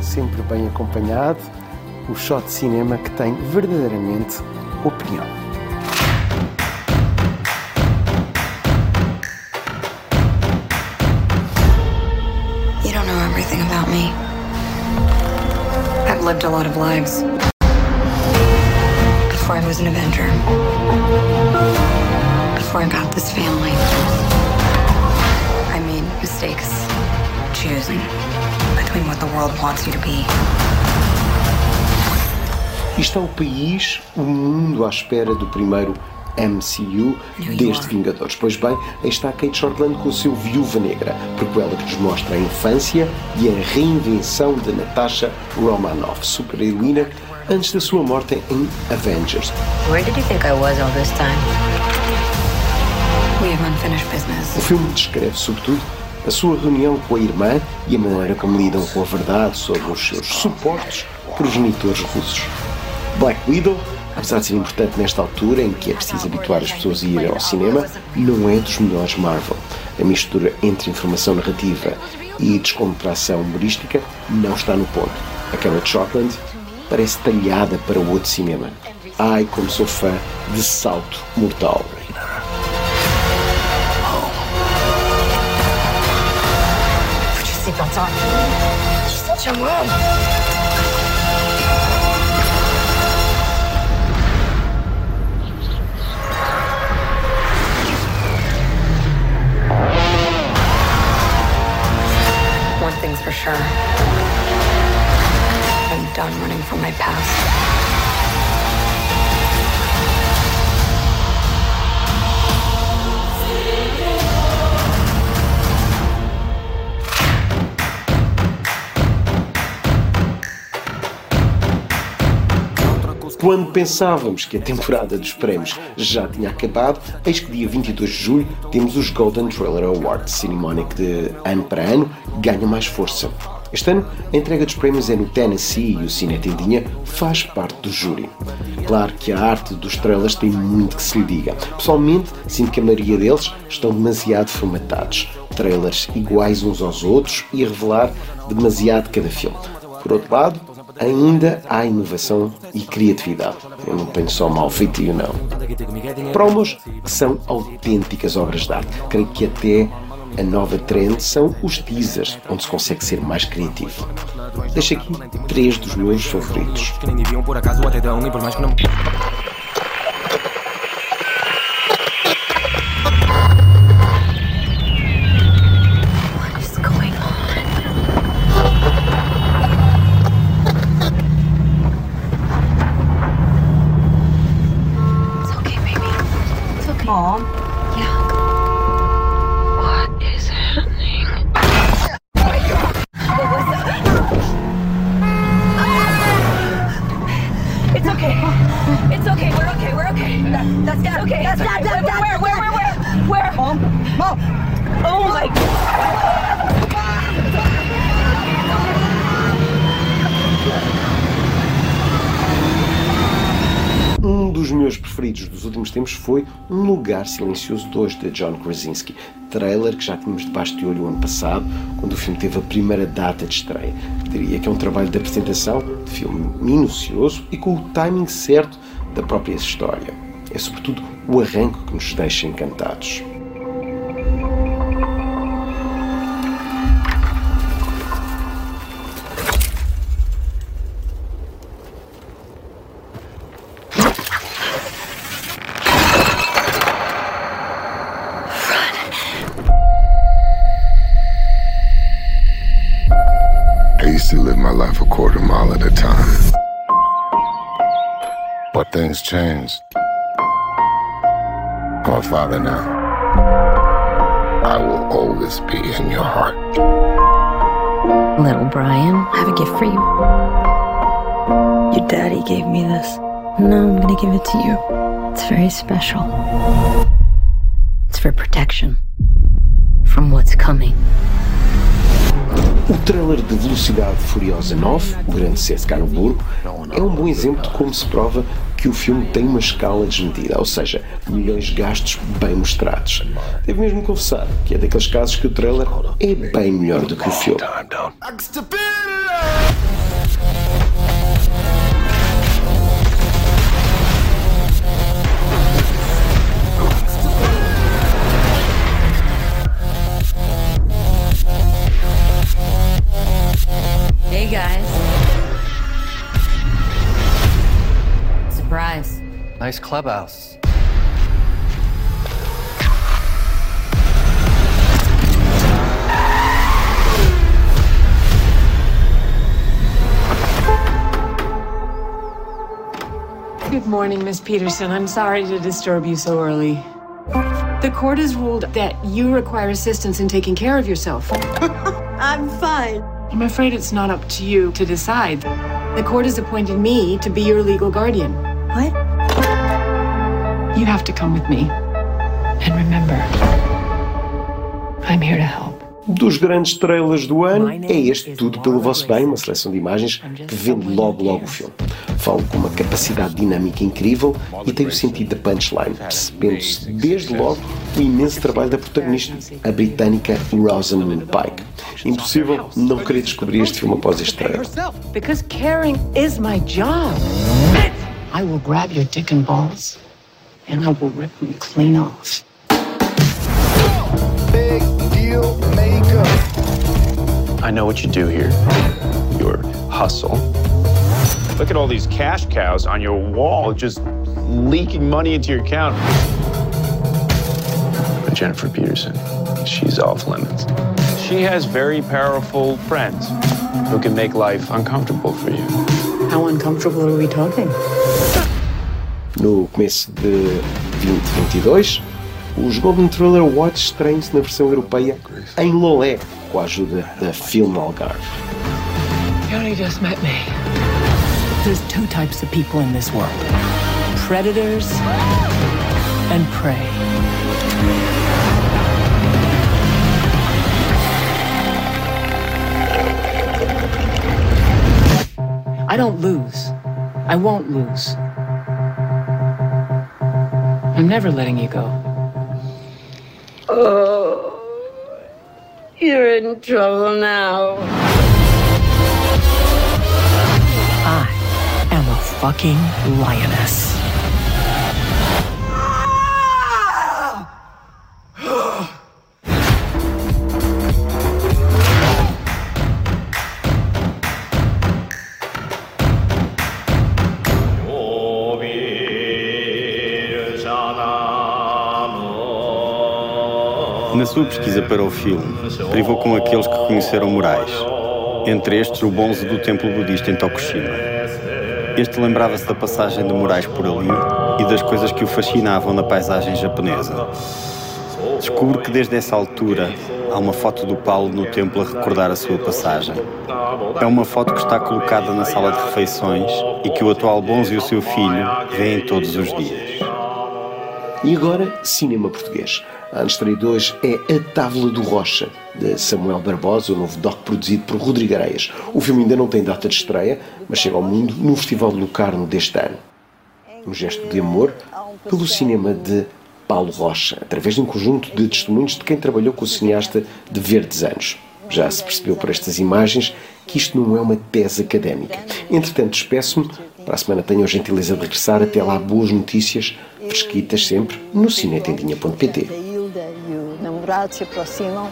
Sempre bem acompanhado, o shot de cinema que tem verdadeiramente opinião. You don't know everything about me. I've lived a lot of lives. Before I was an Avenger. Before I got this family. I made mistakes choosing between what the world wants you to be. Está o país, o mundo à espera do primeiro MCU desde Vingadores. Pois bem, aí está Kate Shortland com o seu Viúva Negra, prequela que nos mostra a infância e a reinvenção de Natasha Romanoff, super-heroína, antes da sua morte em Avengers. Where did you think I was all this time? We have unfinished business. O filme descreve, sobretudo, a sua reunião com a irmã e a maneira como lidam com a verdade sobre os seus supostos progenitores russos. Black Widow, apesar de ser importante nesta altura em que é preciso habituar as pessoas a ir ao cinema, não é dos melhores Marvel. A mistura entre informação narrativa e descontração humorística não está no ponto. Aquela de Shortland parece talhada para o outro cinema. Ai, como sou fã de Salto Mortal. One thing's for sure. I'm done running from my past. Quando pensávamos que a temporada dos prémios já tinha acabado, eis que dia 22 de julho temos os Golden Trailer Awards, cerimónia que de ano para ano ganha mais força. Este ano, a entrega dos prémios é no Tennessee e o Cine Tendinha faz parte do júri. Claro que a arte dos trailers tem muito que se lhe diga. Pessoalmente, sinto que a maioria deles estão demasiado formatados. Trailers iguais uns aos outros e a revelar demasiado cada filme. Por outro lado, ainda há inovação e criatividade. Eu não tenho só mal feitio, não. Promos que são autênticas obras de arte. Creio que até a nova trend são os teasers, onde se consegue ser mais criativo. Deixo aqui três dos meus favoritos. Preferidos dos últimos tempos foi Um Lugar Silencioso 2 de John Krasinski, trailer que já tínhamos debaixo de olho o ano passado, quando o filme teve a primeira data de estreia. Diria que é um trabalho de apresentação de filme minucioso e com o timing certo da própria história. É sobretudo o arranque que nos deixa encantados. But things changed. I'm a father now. I will always be in your heart. Little Brian, I have a gift for you. Your daddy gave me this. Now I'm gonna give it to you. It's very special. It's for protection from what's coming. O trailer de Velocidade Furiosa 9, o grande CSK no Burgo, é um bom exemplo de como se prova que o filme tem uma escala desmedida, ou seja, milhões gastos bem mostrados. Devo mesmo confessar que é daqueles casos que o trailer é bem melhor do que o filme. Surprise. Nice clubhouse. Good morning, Miss Peterson. I'm sorry to disturb you so early. The court has ruled that you require assistance in taking care of yourself. I'm fine. I'm afraid it's not up to you to decide. The court has appointed me to be your legal guardian. What? You have to come with me. And remember, I'm here to help. Dos grandes trailers do ano é este Tudo pelo Vosso Bem, uma seleção de imagens que vende logo logo o filme. Fala com uma capacidade dinâmica incrível e tem o sentido da punchline, percebendo-se desde logo o imenso trabalho da protagonista, a britânica Rosamund Pike. Impossível não querer descobrir este filme após este trailer. Because caring is my job. I will grab your dick and balls, and I will rip them clean off. Big deal maker. I know what you do here. Your hustle. Look at all these cash cows on your wall just leaking money into your account. But Jennifer Peterson, she's off limits. She has very powerful friends who can make life uncomfortable for you. How uncomfortable are we talking? No começo de 2022, os Golden Thriller Awards estreiam-se na versão europeia em Lolé, com a ajuda da Film Algarve. You only just met me. There's two types of people in this world predators and prey. I don't lose. I won't lose. I'm never letting you go. Oh, you're in trouble now. I am a fucking lioness. Na sua pesquisa para o filme, privou com aqueles que conheceram Moraes, entre estes o bonze do templo budista em Tokushima. Este lembrava-se da passagem de Moraes por ali e das coisas que o fascinavam na paisagem japonesa. Descubro que desde essa altura há uma foto do Paulo no templo a recordar a sua passagem. É uma foto que está colocada na sala de refeições e que o atual Bonze e o seu filho veem todos os dias. E agora, cinema português. A estreia hoje é A Távola do Rocha, de Samuel Barbosa, o novo doc produzido por Rodrigo Areias. O filme ainda não tem data de estreia, mas chega ao mundo no Festival de Locarno deste ano. Um gesto de amor pelo cinema de Paulo Rocha, através de um conjunto de testemunhos de quem trabalhou com o cineasta de Verdes Anos. Já se percebeu por estas imagens que isto não é uma tese académica. Entretanto, despeço-me. Para a semana tenho a gentileza de regressar. Até lá, boas notícias, fresquitas sempre, no cinetendinha.pt. O namorados se aproximam.